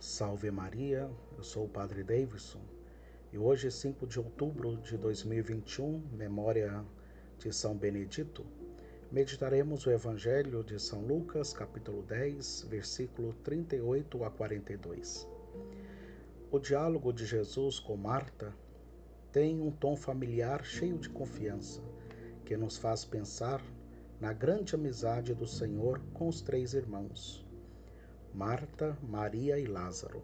Salve Maria, eu sou o Padre Davidson e hoje, 5 de outubro de 2021, memória de São Benedito, meditaremos o Evangelho de São Lucas, capítulo 10, versículo 38 a 42. O diálogo de Jesus com Marta tem um tom familiar cheio de confiança, que nos faz pensar na grande amizade do Senhor com os três irmãos. Marta, Maria e Lázaro.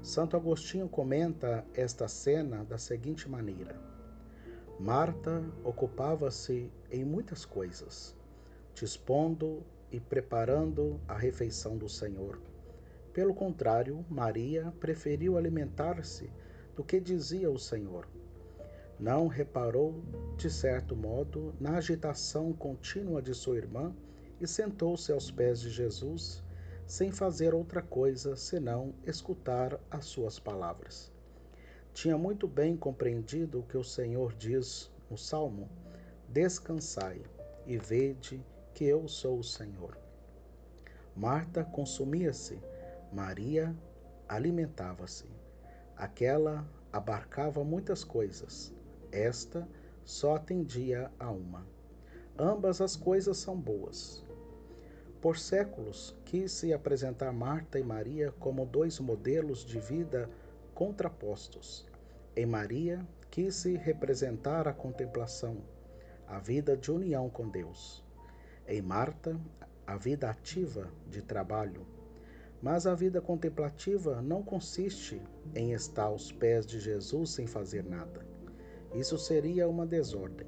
Santo Agostinho comenta esta cena da seguinte maneira: Marta ocupava-se em muitas coisas, dispondo e preparando a refeição do Senhor. Pelo contrário, Maria preferiu alimentar-se do que dizia o Senhor. Não reparou, de certo modo, na agitação contínua de sua irmã e sentou-se aos pés de Jesus sem fazer outra coisa senão escutar as suas palavras. Tinha muito bem compreendido o que o Senhor diz no Salmo: Descansai e vede que eu sou o Senhor. Marta consumia-se, Maria alimentava-se. Aquela abarcava muitas coisas, esta só atendia a uma. Ambas as coisas são boas, por séculos, quis se apresentar Marta e Maria como dois modelos de vida contrapostos. Em Maria, quis se representar a contemplação, a vida de união com Deus. Em Marta, a vida ativa de trabalho. Mas a vida contemplativa não consiste em estar aos pés de Jesus sem fazer nada. Isso seria uma desordem.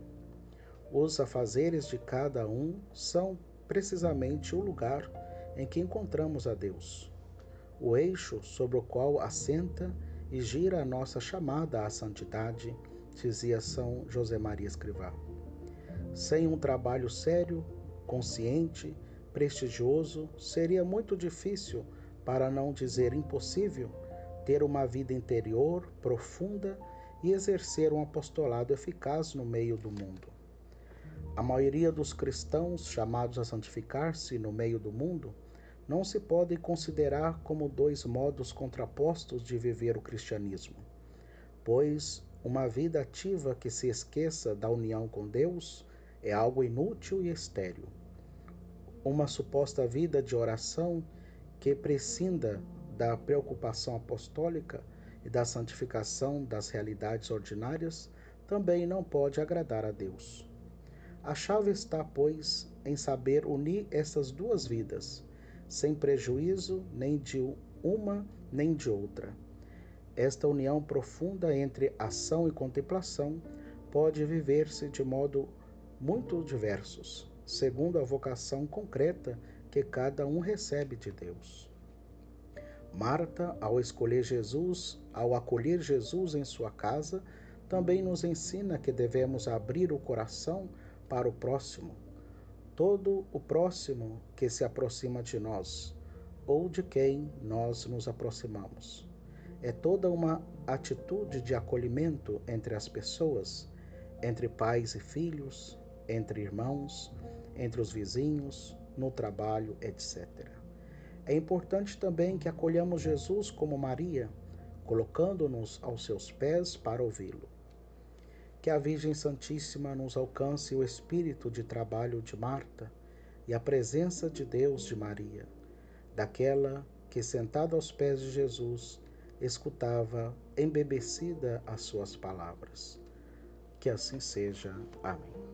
Os afazeres de cada um são precisamente o lugar em que encontramos a Deus, o eixo sobre o qual assenta e gira a nossa chamada à santidade, dizia São José Maria Escrivá. Sem um trabalho sério, consciente, prestigioso, seria muito difícil, para não dizer impossível, ter uma vida interior profunda e exercer um apostolado eficaz no meio do mundo. A maioria dos cristãos chamados a santificar-se no meio do mundo não se pode considerar como dois modos contrapostos de viver o cristianismo, pois uma vida ativa que se esqueça da união com Deus é algo inútil e estéril. Uma suposta vida de oração que prescinda da preocupação apostólica e da santificação das realidades ordinárias também não pode agradar a Deus. A chave está, pois, em saber unir essas duas vidas, sem prejuízo nem de uma nem de outra. Esta união profunda entre ação e contemplação pode viver-se de modo muito diversos, segundo a vocação concreta que cada um recebe de Deus. Marta, ao escolher Jesus, ao acolher Jesus em sua casa, também nos ensina que devemos abrir o coração para o próximo, todo o próximo que se aproxima de nós ou de quem nós nos aproximamos. É toda uma atitude de acolhimento entre as pessoas, entre pais e filhos, entre irmãos, entre os vizinhos, no trabalho, etc. É importante também que acolhamos Jesus como Maria, colocando-nos aos seus pés para ouvi-lo. Que a Virgem Santíssima nos alcance o espírito de trabalho de Marta e a presença de Deus de Maria, daquela que, sentada aos pés de Jesus, escutava embebecida as suas palavras. Que assim seja. Amém.